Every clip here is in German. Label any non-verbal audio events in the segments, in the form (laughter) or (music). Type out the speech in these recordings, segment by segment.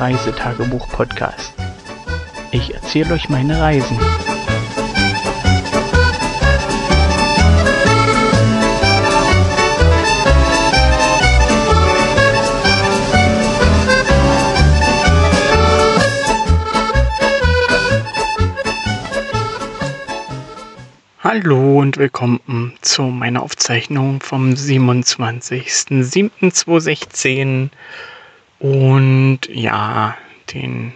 Reisetagebuch-Podcast. Ich erzähle euch meine Reisen. Hallo und willkommen zu meiner Aufzeichnung vom 27.07.2016 und ja, den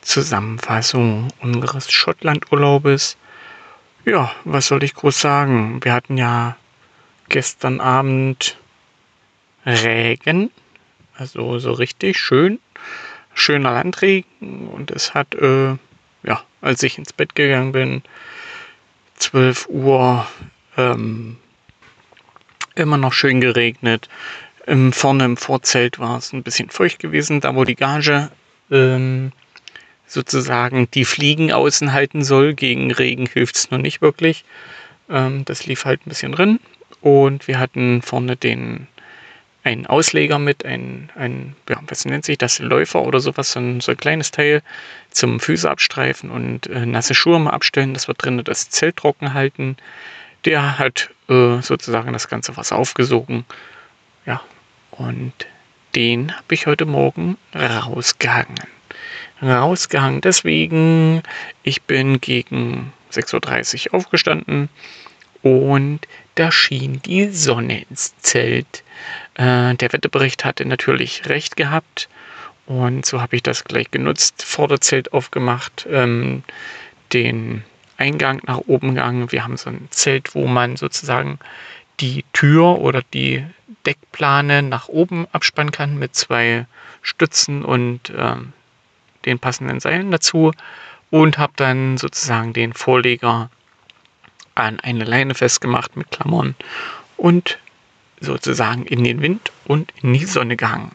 Zusammenfassung unseres Schottlandurlaubes. Ja, was soll ich groß sagen? Wir hatten ja gestern Abend Regen, also so richtig schön, schöner Landregen und es hat, äh, ja, als ich ins Bett gegangen bin, 12 Uhr ähm, immer noch schön geregnet. Im, vorne im Vorzelt war es ein bisschen feucht gewesen, da wo die Gage ähm, sozusagen die Fliegen außen halten soll. Gegen Regen hilft es noch nicht wirklich. Ähm, das lief halt ein bisschen drin. Und wir hatten vorne den einen Ausleger mit, ein, ein ja, was nennt sich das, Läufer oder sowas, so ein, so ein kleines Teil zum Füße abstreifen und äh, nasse Schuhe mal abstellen, dass wir drinnen das Zelt trocken halten. Der hat äh, sozusagen das ganze Wasser aufgesogen. Ja, und den habe ich heute Morgen rausgehangen. Rausgehangen deswegen, ich bin gegen 6.30 Uhr aufgestanden und da schien die Sonne ins Zelt. Äh, der Wetterbericht hatte natürlich recht gehabt und so habe ich das gleich genutzt, Vorderzelt aufgemacht, ähm, den Eingang nach oben gegangen. Wir haben so ein Zelt, wo man sozusagen die Tür oder die Deckplane nach oben abspannen kann mit zwei Stützen und ähm, den passenden Seilen dazu und habe dann sozusagen den Vorleger an eine Leine festgemacht mit Klammern und sozusagen in den Wind und in die Sonne gehangen.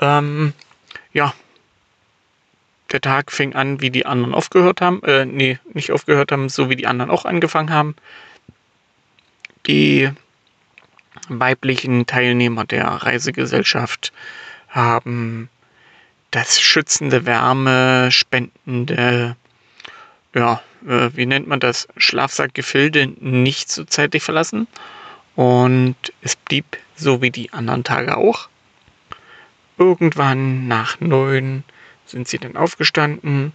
Ähm, ja, der Tag fing an, wie die anderen aufgehört haben. Äh, nee, nicht aufgehört haben, so wie die anderen auch angefangen haben. Die weiblichen Teilnehmer der Reisegesellschaft haben das schützende, Wärme spendende, ja, äh, wie nennt man das, Schlafsackgefilde nicht so zeitig verlassen. Und es blieb so wie die anderen Tage auch. Irgendwann nach neun sind sie dann aufgestanden.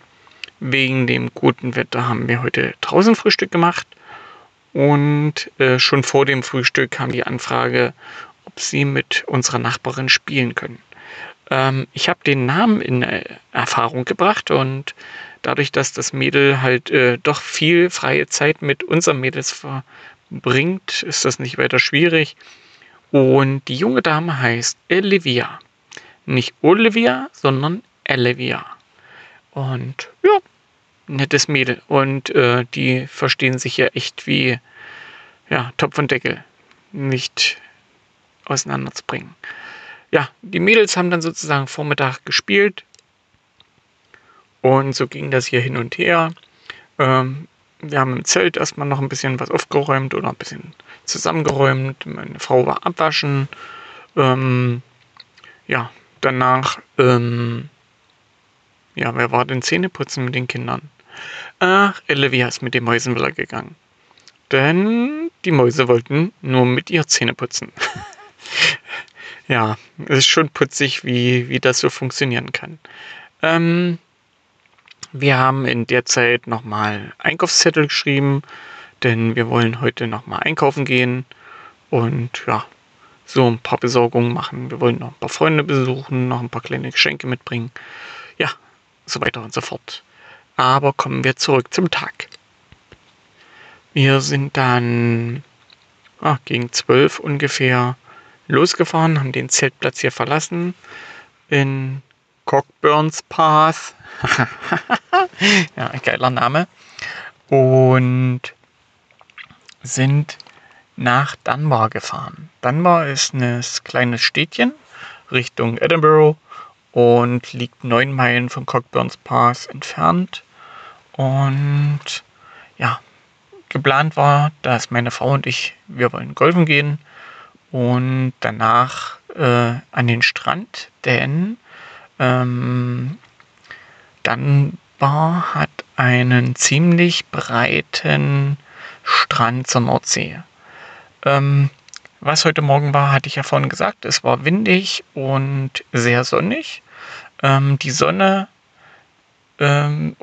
Wegen dem guten Wetter haben wir heute draußen Frühstück gemacht. Und äh, schon vor dem Frühstück kam die Anfrage, ob sie mit unserer Nachbarin spielen können. Ähm, ich habe den Namen in äh, Erfahrung gebracht und dadurch, dass das Mädel halt äh, doch viel freie Zeit mit unseren Mädels verbringt, ist das nicht weiter schwierig. Und die junge Dame heißt Olivia. Nicht Olivia, sondern Olivia. Und ja, nettes Mädel. Und äh, die verstehen sich ja echt wie ja, Topf und Deckel. Nicht auseinanderzubringen. Ja, die Mädels haben dann sozusagen Vormittag gespielt. Und so ging das hier hin und her. Ähm, wir haben im Zelt erstmal noch ein bisschen was aufgeräumt oder ein bisschen zusammengeräumt. Meine Frau war abwaschen. Ähm, ja, danach, ähm, ja, wer war denn Zähneputzen mit den Kindern? Ach, Olivia ist mit den Mäusen wieder gegangen. Denn die Mäuse wollten nur mit ihr Zähne putzen. (laughs) ja, es ist schon putzig, wie, wie das so funktionieren kann. Ähm, wir haben in der Zeit nochmal Einkaufszettel geschrieben, denn wir wollen heute nochmal einkaufen gehen und ja, so ein paar Besorgungen machen. Wir wollen noch ein paar Freunde besuchen, noch ein paar kleine Geschenke mitbringen. Ja, so weiter und so fort. Aber kommen wir zurück zum Tag. Wir sind dann ach, gegen zwölf ungefähr losgefahren, haben den Zeltplatz hier verlassen in Cockburns Path. (laughs) ja, ein geiler Name. Und sind nach Dunbar gefahren. Dunbar ist ein kleines Städtchen Richtung Edinburgh und liegt neun Meilen von Cockburns Pass entfernt. Und ja, geplant war, dass meine Frau und ich, wir wollen golfen gehen und danach äh, an den Strand, denn Ähm, Dunbar hat einen ziemlich breiten Strand zur Nordsee. Ähm, was heute Morgen war, hatte ich ja vorhin gesagt. Es war windig und sehr sonnig. Ähm, die Sonne, ähm,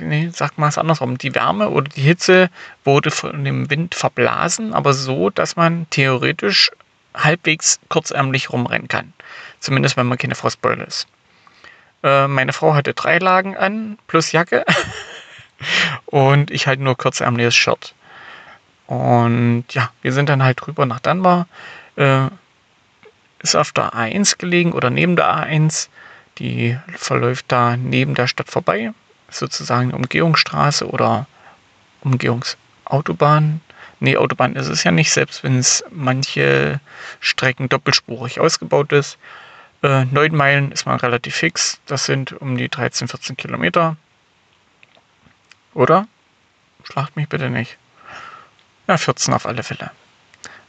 nee, sag mal es andersrum, die Wärme oder die Hitze wurde von dem Wind verblasen, aber so, dass man theoretisch halbwegs kurzärmlich rumrennen kann. Zumindest wenn man keine Frostbeule ist. Äh, meine Frau hatte drei Lagen an, plus Jacke. (laughs) und ich halt nur kurzärmliches Shirt. Und ja, wir sind dann halt rüber nach Dunbar. Äh, ist auf der A1 gelegen oder neben der A1. Die verläuft da neben der Stadt vorbei. Sozusagen Umgehungsstraße oder Umgehungsautobahn. Nee, Autobahn ist es ja nicht, selbst wenn es manche Strecken doppelspurig ausgebaut ist. Äh, 9 Meilen ist man relativ fix. Das sind um die 13, 14 Kilometer. Oder? Schlacht mich bitte nicht. Ja, 14 auf alle Fälle.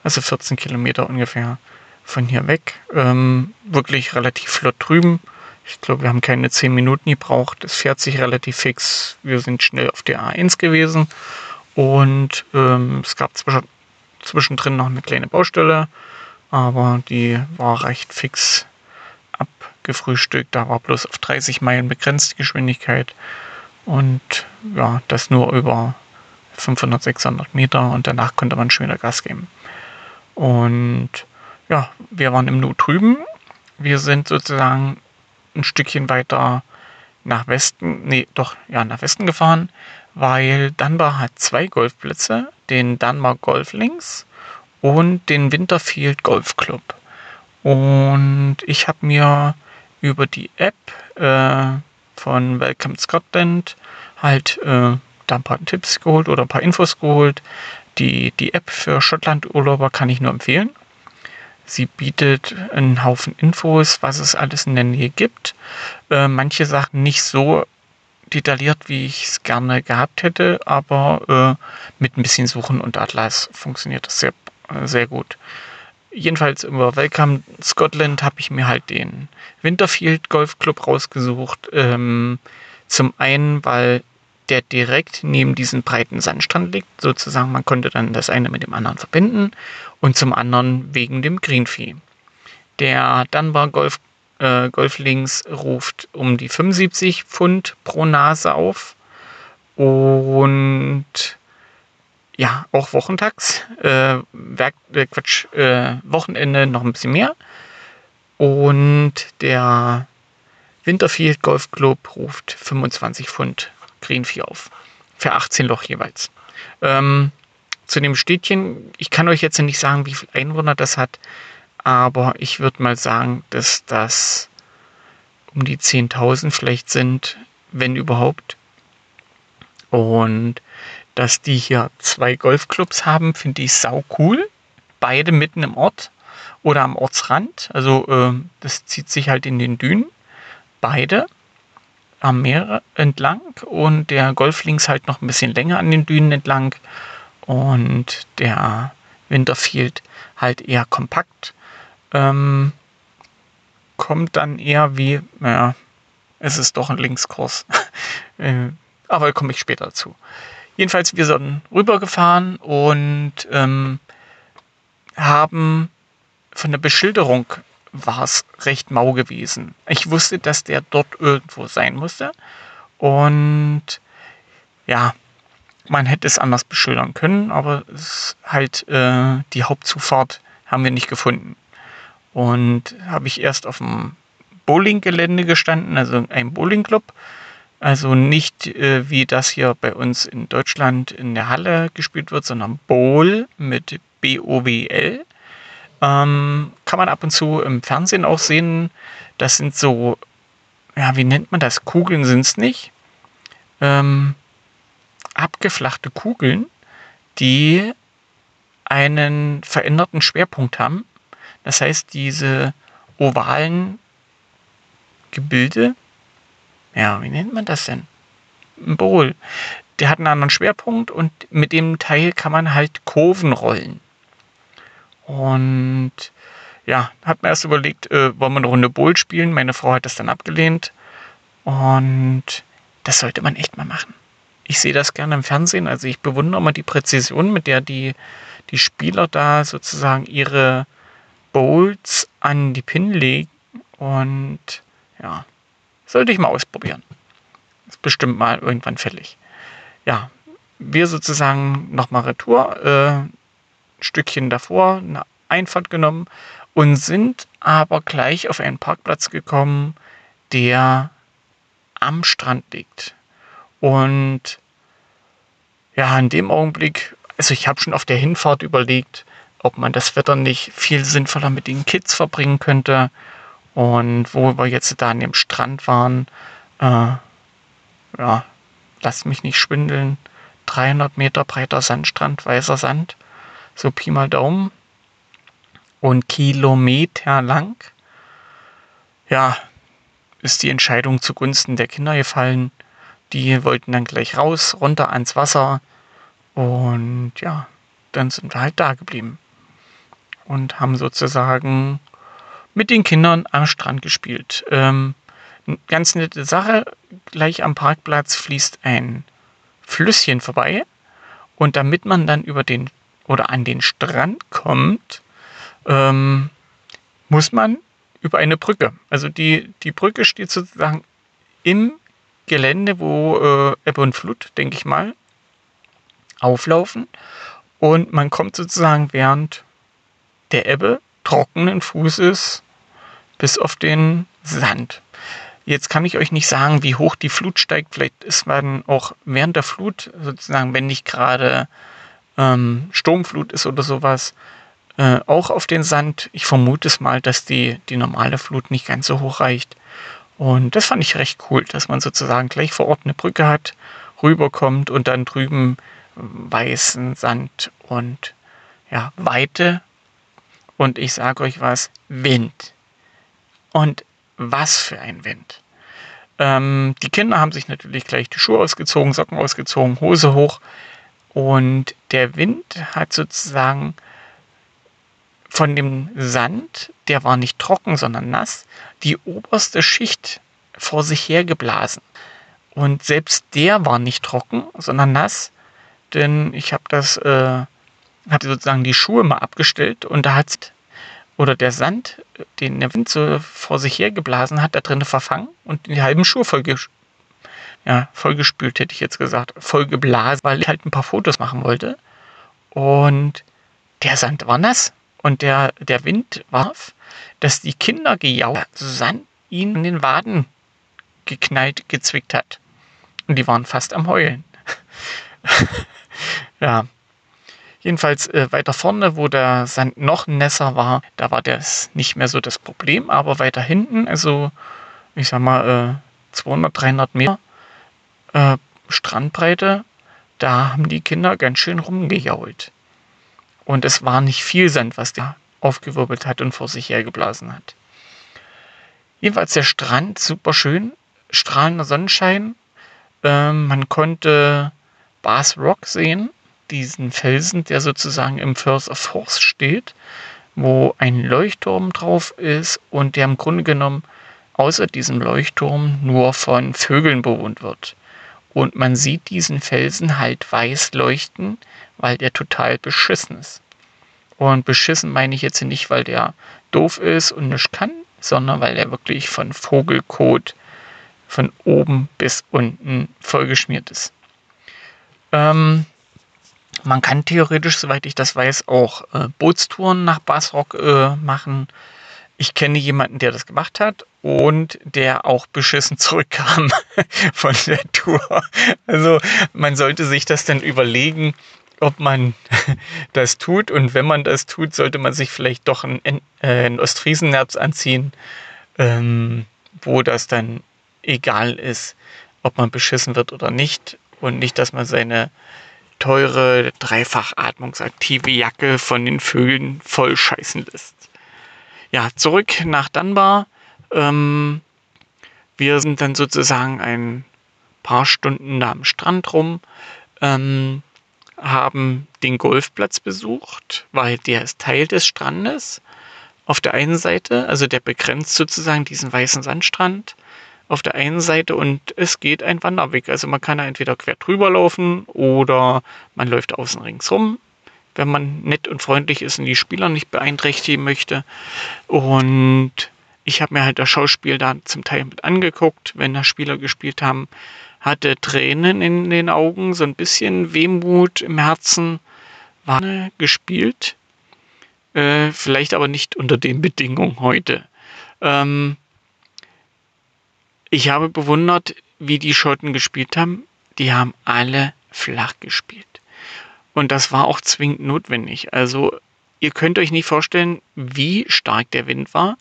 Also 14 Kilometer ungefähr von hier weg. Ähm, wirklich relativ flott drüben. Ich glaube, wir haben keine 10 Minuten gebraucht. Es fährt sich relativ fix. Wir sind schnell auf der A1 gewesen. Und ähm, es gab zwischendrin noch eine kleine Baustelle. Aber die war recht fix abgefrühstückt. Da war bloß auf 30 Meilen begrenzte Geschwindigkeit. Und ja, das nur über 500, 600 Meter und danach konnte man schon wieder Gas geben. Und ja, wir waren im Nu drüben. Wir sind sozusagen ein Stückchen weiter nach Westen, nee, doch, ja, nach Westen gefahren, weil Dunbar hat zwei Golfplätze, den Dunbar Golf Links und den Winterfield Golf Club. Und ich habe mir über die App äh, von Welcome Scotland halt äh, da ein paar Tipps geholt oder ein paar Infos geholt. Die, die App für Schottland-Urlauber kann ich nur empfehlen. Sie bietet einen Haufen Infos, was es alles in der Nähe gibt. Äh, manche Sachen nicht so detailliert, wie ich es gerne gehabt hätte, aber äh, mit ein bisschen Suchen und Atlas funktioniert das sehr, sehr gut. Jedenfalls über Welcome Scotland habe ich mir halt den Winterfield Golf Club rausgesucht. Ähm, zum einen, weil der direkt neben diesem breiten Sandstrand liegt. Sozusagen, man konnte dann das eine mit dem anderen verbinden. Und zum anderen wegen dem Greenfee. Der Dunbar Golf, äh, Golf Links ruft um die 75 Pfund pro Nase auf. Und ja, auch wochentags. Äh, Werk, äh, Quatsch, äh, Wochenende noch ein bisschen mehr. Und der Winterfield Golf Club ruft 25 Pfund 4 auf. Für 18 Loch jeweils. Ähm, zu dem Städtchen, ich kann euch jetzt nicht sagen, wie viele Einwohner das hat, aber ich würde mal sagen, dass das um die 10.000 vielleicht sind, wenn überhaupt. Und dass die hier zwei Golfclubs haben, finde ich sau cool. Beide mitten im Ort oder am Ortsrand. Also äh, das zieht sich halt in den Dünen. Beide am Meer entlang und der Golf links halt noch ein bisschen länger an den Dünen entlang und der Winterfield halt eher kompakt. Ähm, kommt dann eher wie, naja, es ist doch ein Linkskurs. (laughs) Äh, aber da komme ich später dazu. Jedenfalls, wir sind rübergefahren und ähm, haben von der Beschilderung war es recht mau gewesen. Ich wusste, dass der dort irgendwo sein musste. Und ja, man hätte es anders beschildern können, aber es halt äh, die Hauptzufahrt haben wir nicht gefunden. Und habe ich erst auf dem Bowlinggelände gestanden, also ein Bowlingclub. Also nicht äh, wie das hier bei uns in Deutschland in der Halle gespielt wird, sondern Bowl mit B-O-W-L. Ähm, kann man ab und zu im Fernsehen auch sehen. Das sind so, ja, wie nennt man das? Kugeln sind es nicht. Ähm, abgeflachte Kugeln, die einen veränderten Schwerpunkt haben. Das heißt, diese ovalen Gebilde, ja, wie nennt man das denn? Ein Bowl. Der hat einen anderen Schwerpunkt und mit dem Teil kann man halt Kurven rollen. Und ja, hat mir erst überlegt, äh, wollen wir eine Runde Bowl spielen. Meine Frau hat das dann abgelehnt. Und das sollte man echt mal machen. Ich sehe das gerne im Fernsehen. Also ich bewundere immer die Präzision, mit der die, die Spieler da sozusagen ihre Bowls an die Pin legen. Und ja, sollte ich mal ausprobieren. Ist bestimmt mal irgendwann fällig. Ja, wir sozusagen nochmal Retour, äh, Stückchen davor, eine Einfahrt genommen und sind aber gleich auf einen Parkplatz gekommen, der am Strand liegt. Und ja, in dem Augenblick, also ich habe schon auf der Hinfahrt überlegt, ob man das Wetter nicht viel sinnvoller mit den Kids verbringen könnte. Und wo wir jetzt da an dem Strand waren, äh, ja, lasst mich nicht schwindeln, 300 Meter breiter Sandstrand, weißer Sand, so Pi mal Daumen und Kilometer lang. Ja, ist die Entscheidung zugunsten der Kinder gefallen. Die wollten dann gleich raus, runter ans Wasser und ja, dann sind wir halt da geblieben und haben sozusagen mit den Kindern am Strand gespielt. Ähm, ganz nette Sache, gleich am Parkplatz fließt ein Flüsschen vorbei und damit man dann über den oder an den Strand kommt, ähm, muss man über eine Brücke. Also die, die Brücke steht sozusagen im Gelände, wo äh, Ebbe und Flut, denke ich mal, auflaufen. Und man kommt sozusagen während der Ebbe trockenen Fußes bis auf den Sand. Jetzt kann ich euch nicht sagen, wie hoch die Flut steigt. Vielleicht ist man auch während der Flut, sozusagen, wenn nicht gerade ähm, Sturmflut ist oder sowas, äh, auch auf den Sand. Ich vermute es mal, dass die, die normale Flut nicht ganz so hoch reicht. Und das fand ich recht cool, dass man sozusagen gleich vor Ort eine Brücke hat, rüberkommt und dann drüben weißen Sand und ja, Weite. Und ich sage euch was, Wind. Und was für ein Wind. Ähm, die Kinder haben sich natürlich gleich die Schuhe ausgezogen, Socken ausgezogen, Hose hoch. Und der Wind hat sozusagen von dem Sand, der war nicht trocken, sondern nass, die oberste Schicht vor sich hergeblasen. Und selbst der war nicht trocken, sondern nass, denn ich habe das, äh, hatte sozusagen die Schuhe mal abgestellt und da hat oder der Sand, den der Wind so vor sich hergeblasen hat, da drinnen verfangen und die halben Schuhe vollgespült, ja, vollgespült hätte ich jetzt gesagt, vollgeblasen, weil ich halt ein paar Fotos machen wollte. Und der Sand war nass und der, der Wind warf, dass die Kinder gejault, Sand ihn in den Waden geknallt, gezwickt hat. Und die waren fast am Heulen. (laughs) ja. Jedenfalls äh, weiter vorne, wo der Sand noch nässer war, da war das nicht mehr so das Problem, aber weiter hinten, also ich sag mal äh, 200, 300 Meter äh, Strandbreite, da haben die Kinder ganz schön rumgejault. Und es war nicht viel Sand, was der aufgewirbelt hat und vor sich hergeblasen hat. Jedenfalls der Strand, super schön, strahlender Sonnenschein. Ähm, man konnte Bass Rock sehen, diesen Felsen, der sozusagen im First of Force steht, wo ein Leuchtturm drauf ist und der im Grunde genommen außer diesem Leuchtturm nur von Vögeln bewohnt wird. Und man sieht diesen Felsen halt weiß leuchten, weil der total beschissen ist. Und beschissen meine ich jetzt nicht, weil der doof ist und nichts kann, sondern weil er wirklich von Vogelkot von oben bis unten vollgeschmiert ist. Ähm, man kann theoretisch, soweit ich das weiß, auch äh, Bootstouren nach Basrock äh, machen. Ich kenne jemanden, der das gemacht hat und der auch beschissen zurückkam (laughs) von der Tour. Also man sollte sich das dann überlegen, ob man (laughs) das tut. Und wenn man das tut, sollte man sich vielleicht doch ein, äh, ein Ostfriesennerz anziehen, ähm, wo das dann egal ist, ob man beschissen wird oder nicht. Und nicht, dass man seine teure, dreifach atmungsaktive Jacke von den Vögeln voll scheißen lässt. Ja, zurück nach Dunbar. Ähm, wir sind dann sozusagen ein paar Stunden da am Strand rum. Ähm, haben den Golfplatz besucht, weil der ist Teil des Strandes. auf der einen Seite, also der begrenzt sozusagen diesen weißen Sandstrand auf der einen Seite und es geht ein Wanderweg. Also man kann da entweder quer drüber laufen oder man läuft außen ringsrum, wenn man nett und freundlich ist und die Spieler nicht beeinträchtigen möchte. Und ich habe mir halt das Schauspiel da zum Teil mit angeguckt, wenn da Spieler gespielt haben, hatte Tränen in den Augen, so ein bisschen Wehmut im Herzen, war gespielt. Äh, vielleicht aber nicht unter den Bedingungen heute. Ähm, ich habe bewundert, wie die Schotten gespielt haben. Die haben alle flach gespielt. Und das war auch zwingend notwendig. Also ihr könnt euch nicht vorstellen, wie stark der Wind war.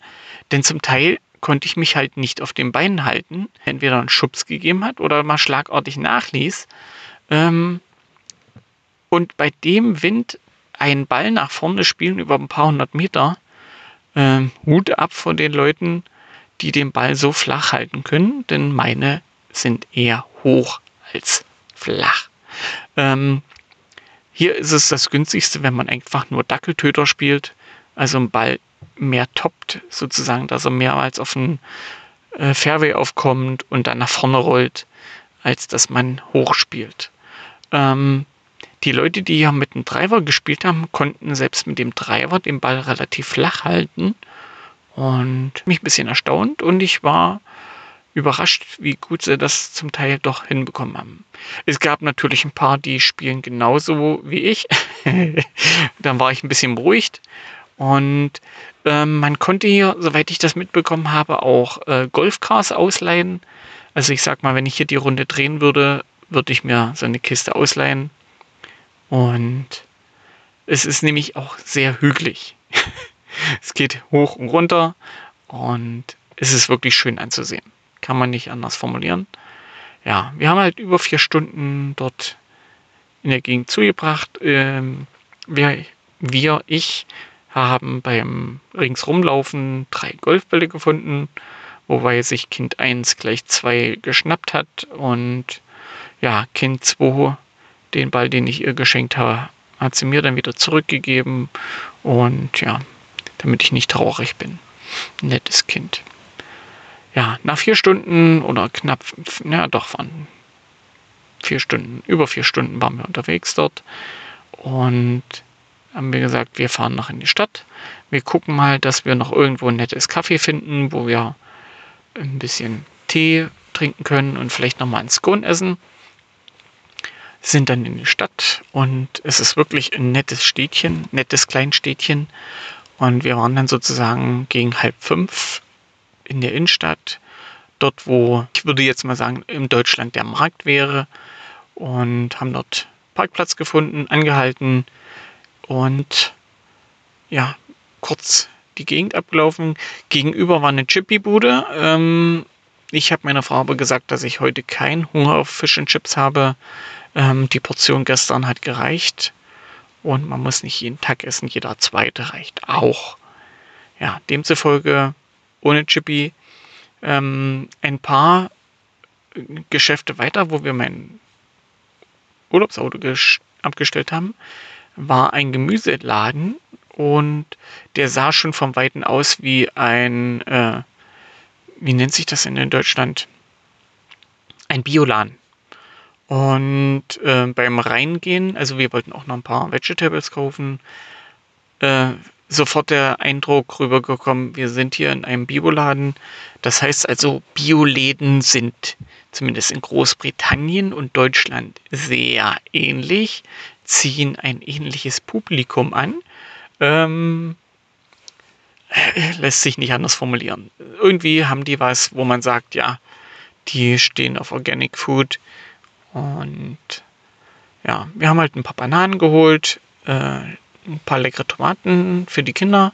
Denn zum Teil konnte ich mich halt nicht auf den Beinen halten. Entweder einen Schubs gegeben hat oder mal schlagartig nachließ. Ähm, und bei dem Wind einen Ball nach vorne spielen über ein paar hundert Meter, ähm, Hut ab von den Leuten, die den Ball so flach halten können, denn meine sind eher hoch als flach. Ähm, hier ist es das günstigste, wenn man einfach nur Dackeltöter spielt, also einen Ball mehr toppt, sozusagen, dass er mehrmals auf den äh, Fairway aufkommt und dann nach vorne rollt, als dass man hoch spielt. Ähm, die Leute, die hier mit dem Driver gespielt haben, konnten selbst mit dem Driver den Ball relativ flach halten und mich ein bisschen erstaunt und ich war überrascht, wie gut sie das zum Teil doch hinbekommen haben. Es gab natürlich ein paar, die spielen genauso wie ich. (laughs) Dann war ich ein bisschen beruhigt. Und äh, man konnte hier, soweit ich das mitbekommen habe, auch äh, Golfcars ausleihen. Also ich sag mal, wenn ich hier die Runde drehen würde, würde ich mir so eine Kiste ausleihen. Und es ist nämlich auch sehr hügelig. (laughs) es geht hoch und runter und es ist wirklich schön anzusehen. Kann man nicht anders formulieren. Ja, wir haben halt über vier Stunden dort in der Gegend zugebracht. Ähm, wir, wir, ich, haben beim Ringsrumlaufen drei Golfbälle gefunden, wobei sich Kind 1 gleich zwei geschnappt hat und ja, Kind 2 den Ball, den ich ihr geschenkt habe, hat sie mir dann wieder zurückgegeben und ja, damit ich nicht traurig bin. Nettes Kind. Ja, nach vier Stunden oder knapp, ja doch, waren vier Stunden, über vier Stunden waren wir unterwegs dort und haben wir gesagt, wir fahren noch in die Stadt. Wir gucken mal, dass wir noch irgendwo ein nettes Kaffee finden, wo wir ein bisschen Tee trinken können und vielleicht nochmal ein Scone essen. Sind dann in die Stadt und es ist wirklich ein nettes Städtchen, nettes Kleinstädtchen. Und wir waren dann sozusagen gegen halb fünf in der Innenstadt, dort wo, ich würde jetzt mal sagen, in Deutschland der Markt wäre und haben dort Parkplatz gefunden, angehalten und ja, kurz die Gegend abgelaufen. Gegenüber war eine Chippy-Bude. Ähm, ich habe meiner Frau aber gesagt, dass ich heute keinen Hunger auf Fish and Chips habe. Ähm, die Portion gestern hat gereicht. Und man muss nicht jeden Tag essen, jeder zweite reicht auch. Ja, demzufolge ohne Chippy ähm, ein paar Geschäfte weiter, wo wir mein Urlaubsauto abgestellt haben, war ein Gemüseladen und der sah schon vom Weiten aus wie ein, äh, wie nennt sich das in Deutschland? Ein Bioladen. Und äh, beim Reingehen, also wir wollten auch noch ein paar Vegetables kaufen, äh, sofort der Eindruck rübergekommen, wir sind hier in einem Bioladen. Das heißt also, Bioläden sind zumindest in Großbritannien und Deutschland sehr ähnlich, ziehen ein ähnliches Publikum an. Ähm, äh, lässt sich nicht anders formulieren. Irgendwie haben die was, wo man sagt, ja, die stehen auf Organic Food und ja, wir haben halt ein paar Bananen geholt, äh, ein paar leckere Tomaten für die Kinder.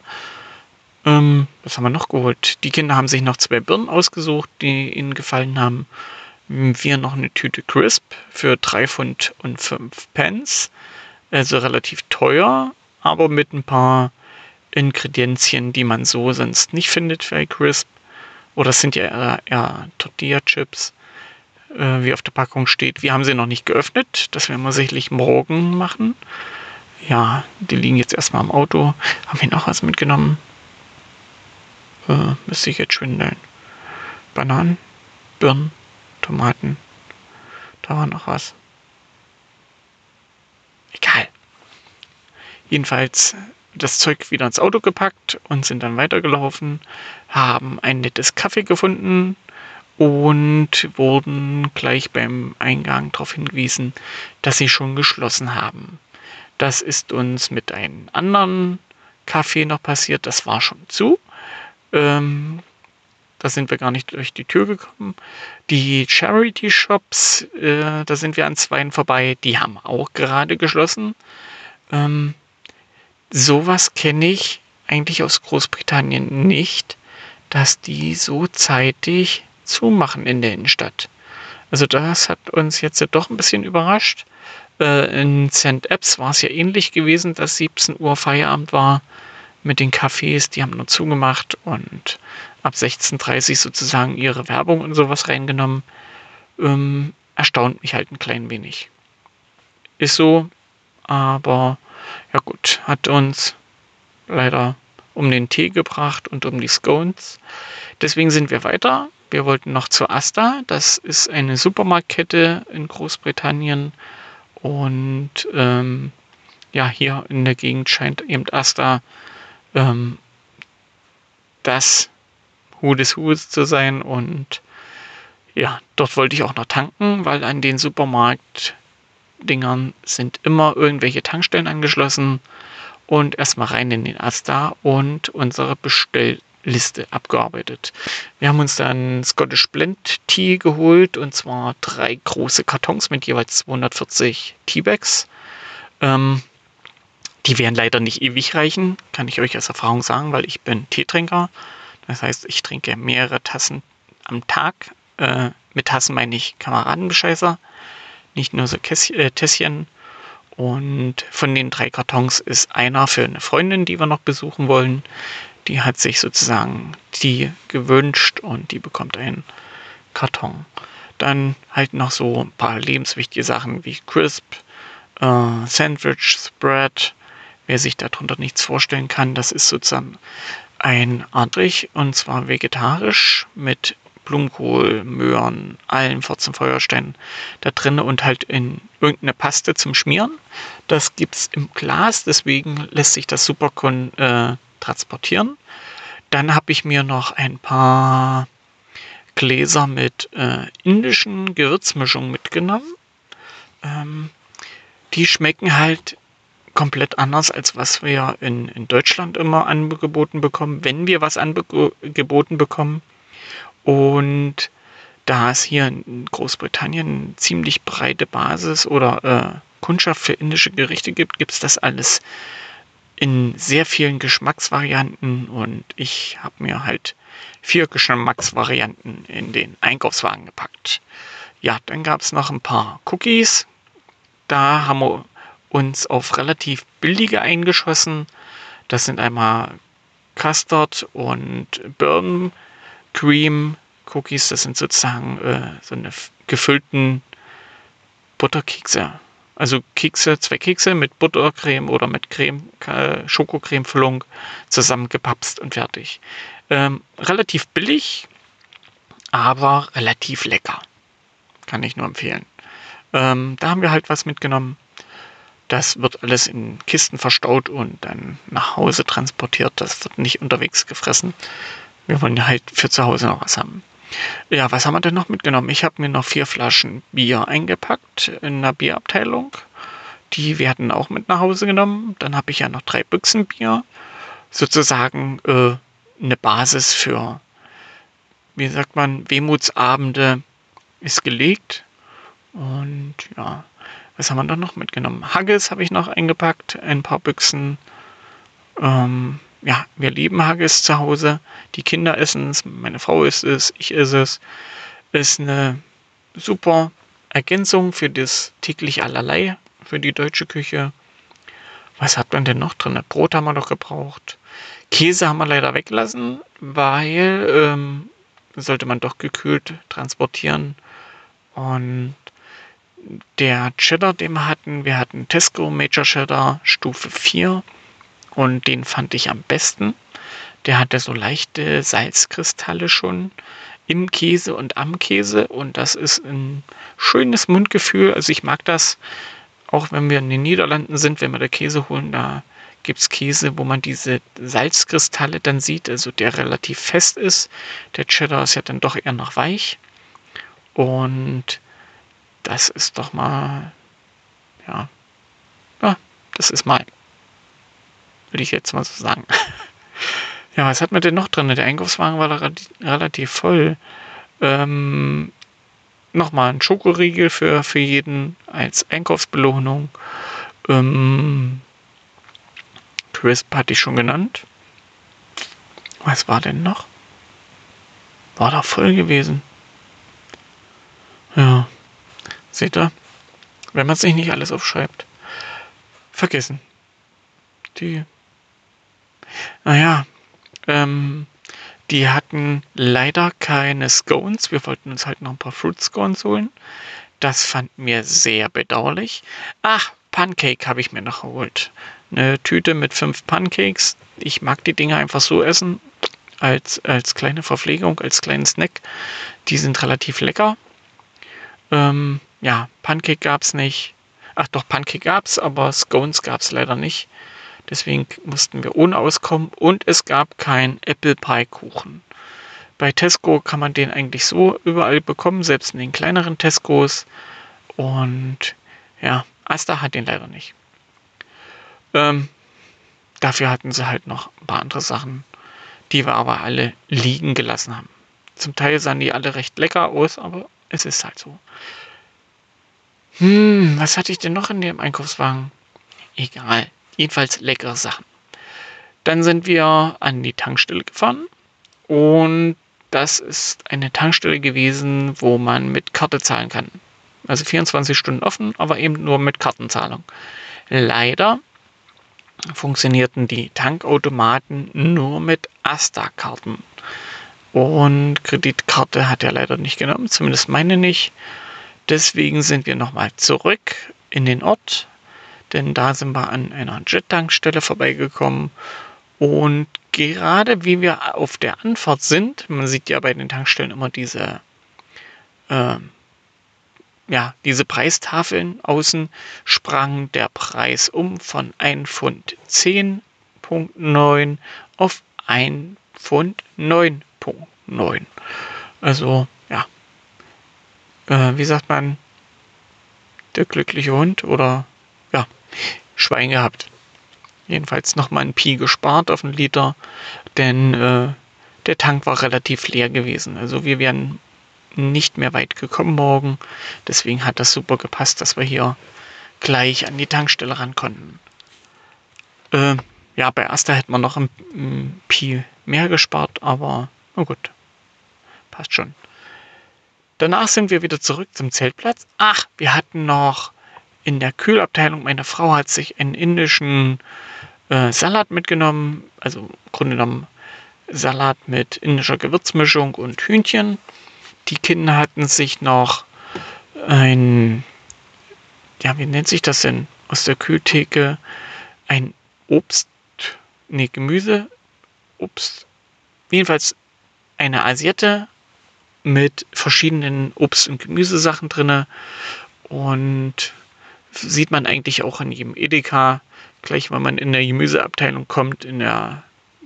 Ähm, was haben wir noch geholt? Die Kinder haben sich noch zwei Birnen ausgesucht, die ihnen gefallen haben. Wir noch eine Tüte Crisp für 3 Pfund und 5 Pence. Also relativ teuer, aber mit ein paar Ingredienzien, die man so sonst nicht findet für Crisp. Oder es sind ja eher, eher Tortilla-Chips äh, wie auf der Packung steht. Wir haben sie noch nicht geöffnet. Das werden wir sicherlich morgen machen. Ja, die liegen jetzt erstmal im Auto. Haben wir noch was mitgenommen? Äh, müsste ich jetzt schwindeln. Bananen, Birnen, Tomaten. Da war noch was. Egal. Jedenfalls das Zeug wieder ins Auto gepackt und sind dann weitergelaufen, haben ein nettes Kaffee gefunden und wurden gleich beim Eingang darauf hingewiesen, dass sie schon geschlossen haben. Das ist uns mit einem anderen Kaffee noch passiert, das war schon zu. Ähm, da sind wir gar nicht durch die Tür gekommen. Die Charity Shops, äh, da sind wir an zweien vorbei, die haben auch gerade geschlossen. Ähm, sowas kenne ich eigentlich aus Großbritannien nicht, dass die so zeitig zumachen in der Innenstadt. Also das hat uns jetzt doch ein bisschen überrascht. Äh, in St. Apps war es ja ähnlich gewesen, dass 17 Uhr Feierabend war mit den Cafés, die haben nur zugemacht und ab 16.30 Uhr sozusagen ihre Werbung und sowas reingenommen. Ähm, erstaunt mich halt ein klein wenig. Ist so, aber ja gut, hat uns leider um den Tee gebracht und um die Scones. Deswegen sind wir weiter. Wir wollten noch zu Asta. Das ist eine Supermarktkette in Großbritannien. Und ähm, ja, hier in der Gegend scheint eben Asta ähm, das Hu des Hus zu sein. Und ja, dort wollte ich auch noch tanken, weil an den Supermarktdingern sind immer irgendwelche Tankstellen angeschlossen. Und erstmal rein in den Asta und unsere Bestellliste abgearbeitet. Wir haben uns dann Scottish Blend Tea geholt und zwar drei große Kartons mit jeweils 240 Teabags. Ähm, die werden leider nicht ewig reichen, kann ich euch aus Erfahrung sagen, weil ich bin Teetrinker. Das heißt, ich trinke mehrere Tassen am Tag. Äh, mit Tassen meine ich Kameradenbescheißer, nicht nur so Kässchen, äh, Tässchen. Und von den drei Kartons ist einer für eine Freundin, die wir noch besuchen wollen. Die hat sich sozusagen die gewünscht und die bekommt einen Karton. Dann halt noch so ein paar lebenswichtige Sachen wie Crisp, äh, Sandwich, Spread, Wer sich darunter nichts vorstellen kann, das ist sozusagen ein Antrich und zwar vegetarisch mit Blumenkohl, Möhren, allen 14 Feuersteinen da drin und halt in irgendeine Paste zum Schmieren. Das gibt es im Glas, deswegen lässt sich das super äh, transportieren. Dann habe ich mir noch ein paar Gläser mit äh, indischen Gewürzmischungen mitgenommen. Ähm, die schmecken halt komplett anders, als was wir in, in Deutschland immer angeboten bekommen, wenn wir was angeboten bekommen. Und da es hier in Großbritannien eine ziemlich breite Basis oder äh, Kundschaft für indische Gerichte gibt, gibt es das alles in sehr vielen Geschmacksvarianten und ich habe mir halt vier Geschmacksvarianten in den Einkaufswagen gepackt. Ja, dann gab es noch ein paar Cookies. Da haben wir uns auf relativ billige eingeschossen. Das sind einmal Custard und Burn Cream Cookies. Das sind sozusagen äh, so eine gefüllten Butterkekse. Also Kekse, zwei Kekse mit Buttercreme oder mit Creme, Schokocreme-Füllung zusammengepapst und fertig. Ähm, relativ billig, aber relativ lecker. Kann ich nur empfehlen. Ähm, da haben wir halt was mitgenommen. Das wird alles in Kisten verstaut und dann nach Hause transportiert. Das wird nicht unterwegs gefressen. Wir wollen halt für zu Hause noch was haben. Ja, was haben wir denn noch mitgenommen? Ich habe mir noch vier Flaschen Bier eingepackt in der Bierabteilung. Die werden auch mit nach Hause genommen. Dann habe ich ja noch drei Büchsen Bier. Sozusagen äh, eine Basis für, wie sagt man, Wehmutsabende ist gelegt. Und ja, was haben wir dann noch mitgenommen? Haggis habe ich noch eingepackt, ein paar Büchsen. Ähm, ja, wir lieben Haggis zu Hause. Die Kinder essen es, meine Frau isst es, ich esse es. Ist eine super Ergänzung für das täglich allerlei, für die deutsche Küche. Was hat man denn noch drin? Brot haben wir noch gebraucht. Käse haben wir leider weggelassen, weil ähm, sollte man doch gekühlt transportieren. Und der Cheddar, den wir hatten, wir hatten Tesco Major Cheddar Stufe 4 und den fand ich am besten. Der hatte so leichte Salzkristalle schon im Käse und am Käse und das ist ein schönes Mundgefühl. Also ich mag das, auch wenn wir in den Niederlanden sind, wenn wir da Käse holen, da gibt es Käse, wo man diese Salzkristalle dann sieht, also der relativ fest ist. Der Cheddar ist ja dann doch eher noch weich. Und das ist doch mal, ja, ja, das ist mal, würde ich jetzt mal so sagen. (laughs) ja, was hat man denn noch drin? Der Einkaufswagen war relativ voll. Ähm, nochmal ein Schokoriegel für, für jeden als Einkaufsbelohnung. Ähm, Crisp hatte ich schon genannt. Was war denn noch? War da voll gewesen. Ja. Seht ihr? Wenn man sich nicht alles aufschreibt. Vergessen. Die. Naja. Ähm, die hatten leider keine Scones. Wir wollten uns halt noch ein paar Fruit Scones holen. Das fand mir sehr bedauerlich. Ach, Pancake habe ich mir noch geholt. Eine Tüte mit fünf Pancakes. Ich mag die Dinge einfach so essen. Als, als kleine Verpflegung, als kleinen Snack. Die sind relativ lecker. Ähm, ja, Pancake gab es nicht. Ach doch, Pancake gab es, aber Scones gab es leider nicht. Deswegen mussten wir ohne auskommen. Und es gab kein Apple Pie Kuchen. Bei Tesco kann man den eigentlich so überall bekommen, selbst in den kleineren Tescos. Und ja, Asta hat den leider nicht. Ähm, dafür hatten sie halt noch ein paar andere Sachen, die wir aber alle liegen gelassen haben. Zum Teil sahen die alle recht lecker aus, aber es ist halt so. Hm, was hatte ich denn noch in dem Einkaufswagen? Egal. Jedenfalls leckere Sachen. Dann sind wir an die Tankstelle gefahren und das ist eine Tankstelle gewesen, wo man mit Karte zahlen kann. Also 24 Stunden offen, aber eben nur mit Kartenzahlung. Leider funktionierten die Tankautomaten nur mit Asta-Karten. Und Kreditkarte hat er leider nicht genommen, zumindest meine nicht. Deswegen sind wir nochmal zurück in den Ort, denn da sind wir an einer Jet-Tankstelle vorbeigekommen. Und gerade wie wir auf der Anfahrt sind, man sieht ja bei den Tankstellen immer diese äh, ja, diese Preistafeln außen sprang der Preis um von 1 Pfund 10.9 auf 1 Pfund 9.9. Also, ja. Äh, wie sagt man? Der glückliche Hund oder Schwein gehabt. Jedenfalls nochmal ein Pi gespart auf einen Liter, denn äh, der Tank war relativ leer gewesen. Also wir werden nicht mehr weit gekommen morgen. Deswegen hat das super gepasst, dass wir hier gleich an die Tankstelle ran konnten. Äh, ja, bei Asta hätten wir noch ein, ein Pi mehr gespart, aber na gut, passt schon. Danach sind wir wieder zurück zum Zeltplatz. Ach, wir hatten noch in der Kühlabteilung, meine Frau hat sich einen indischen äh, Salat mitgenommen, also im Grunde genommen Salat mit indischer Gewürzmischung und Hühnchen. Die Kinder hatten sich noch ein, ja, wie nennt sich das denn? Aus der Kühltheke ein Obst, nee, Gemüse, Obst, jedenfalls eine Asiette mit verschiedenen Obst- und Gemüsesachen drinne und sieht man eigentlich auch in jedem Edeka, gleich wenn man in der Gemüseabteilung kommt, in der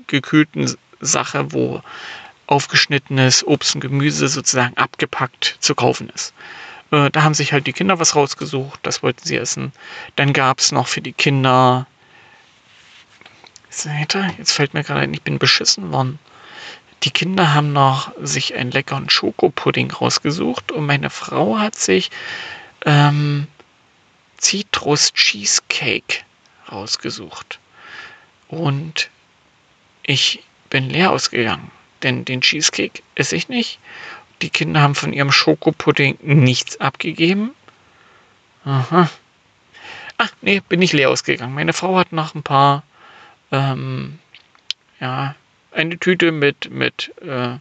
gekühlten Sache, wo aufgeschnittenes Obst und Gemüse sozusagen abgepackt zu kaufen ist. Äh, da haben sich halt die Kinder was rausgesucht, das wollten sie essen. Dann gab es noch für die Kinder. Jetzt fällt mir gerade ein, ich bin beschissen worden. Die Kinder haben noch sich einen leckeren Schokopudding rausgesucht und meine Frau hat sich ähm, Citrus Cheesecake rausgesucht. Und ich bin leer ausgegangen denn den Cheesecake esse ich nicht. Die Kinder haben von ihrem Schokopudding nichts abgegeben. Aha. Ach, nee, bin ich leer ausgegangen. Meine Frau hat noch ein paar, ähm, ja, eine Tüte mit, mit äh,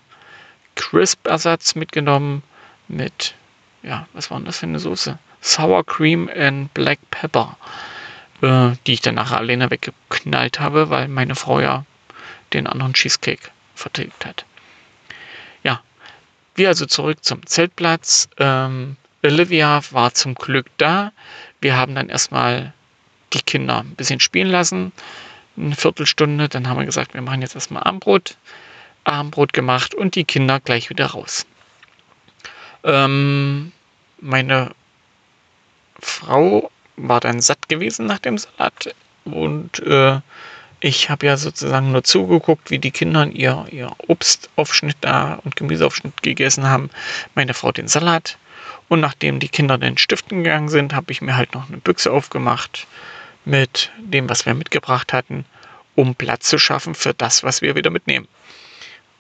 Crisp-Ersatz mitgenommen. Mit, ja, was war denn das für eine Soße? Sour Cream and Black Pepper. Äh, die ich dann nachher alleine weggeknallt habe, weil meine Frau ja den anderen Cheesecake vertilgt hat. Ja, wir also zurück zum Zeltplatz. Ähm, Olivia war zum Glück da. Wir haben dann erstmal die Kinder ein bisschen spielen lassen, eine Viertelstunde. Dann haben wir gesagt, wir machen jetzt erstmal Abendbrot. Abendbrot gemacht und die Kinder gleich wieder raus. Ähm, meine Frau war dann satt gewesen nach dem Salat und äh, ich habe ja sozusagen nur zugeguckt, wie die Kinder ihr, ihr Obstaufschnitt da und Gemüseaufschnitt gegessen haben. Meine Frau den Salat. Und nachdem die Kinder den Stiften gegangen sind, habe ich mir halt noch eine Büchse aufgemacht mit dem, was wir mitgebracht hatten, um Platz zu schaffen für das, was wir wieder mitnehmen.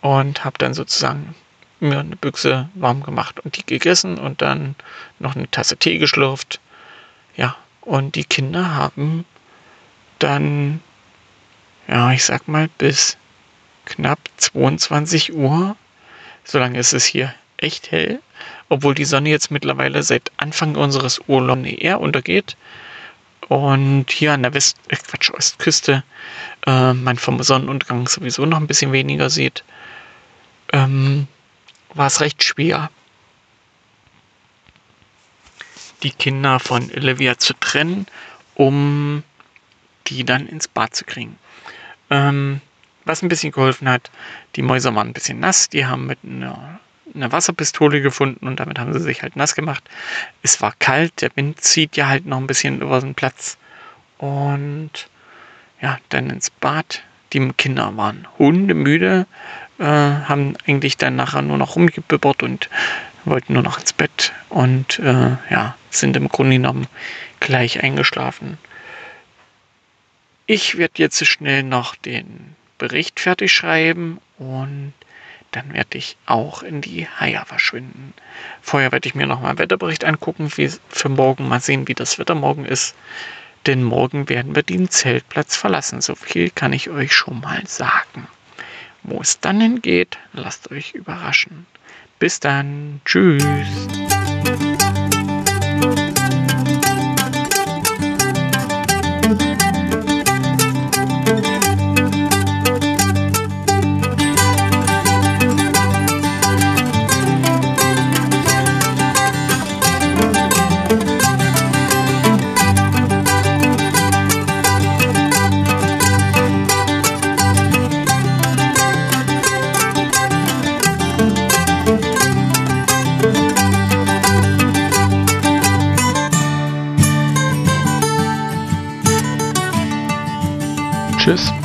Und habe dann sozusagen mir eine Büchse warm gemacht und die gegessen und dann noch eine Tasse Tee geschlürft. Und die Kinder haben dann, ja, ich sag mal, bis knapp 22 Uhr, solange ist es hier echt hell, obwohl die Sonne jetzt mittlerweile seit Anfang unseres Urlaubs eher untergeht. Und hier an der West, äh Quatsch, Ostküste äh, man vom Sonnenuntergang sowieso noch ein bisschen weniger sieht, ähm, war es recht schwer, die Kinder von Olivia zu trennen, um die dann ins Bad zu kriegen. Ähm, was ein bisschen geholfen hat, die Mäuse waren ein bisschen nass, die haben mit einer, einer Wasserpistole gefunden und damit haben sie sich halt nass gemacht. Es war kalt, der Wind zieht ja halt noch ein bisschen über den Platz und ja, dann ins Bad. Die Kinder waren hundemüde, äh, haben eigentlich dann nachher nur noch rumgebibbert und wollten nur noch ins Bett und äh, ja, sind im Grunde genommen gleich eingeschlafen. Ich werde jetzt schnell noch den Bericht fertig schreiben und dann werde ich auch in die Haia verschwinden. Vorher werde ich mir noch mal einen Wetterbericht angucken für morgen, mal sehen, wie das Wetter morgen ist. Denn morgen werden wir den Zeltplatz verlassen. So viel kann ich euch schon mal sagen. Wo es dann hingeht, lasst euch überraschen. Bis dann. Tschüss,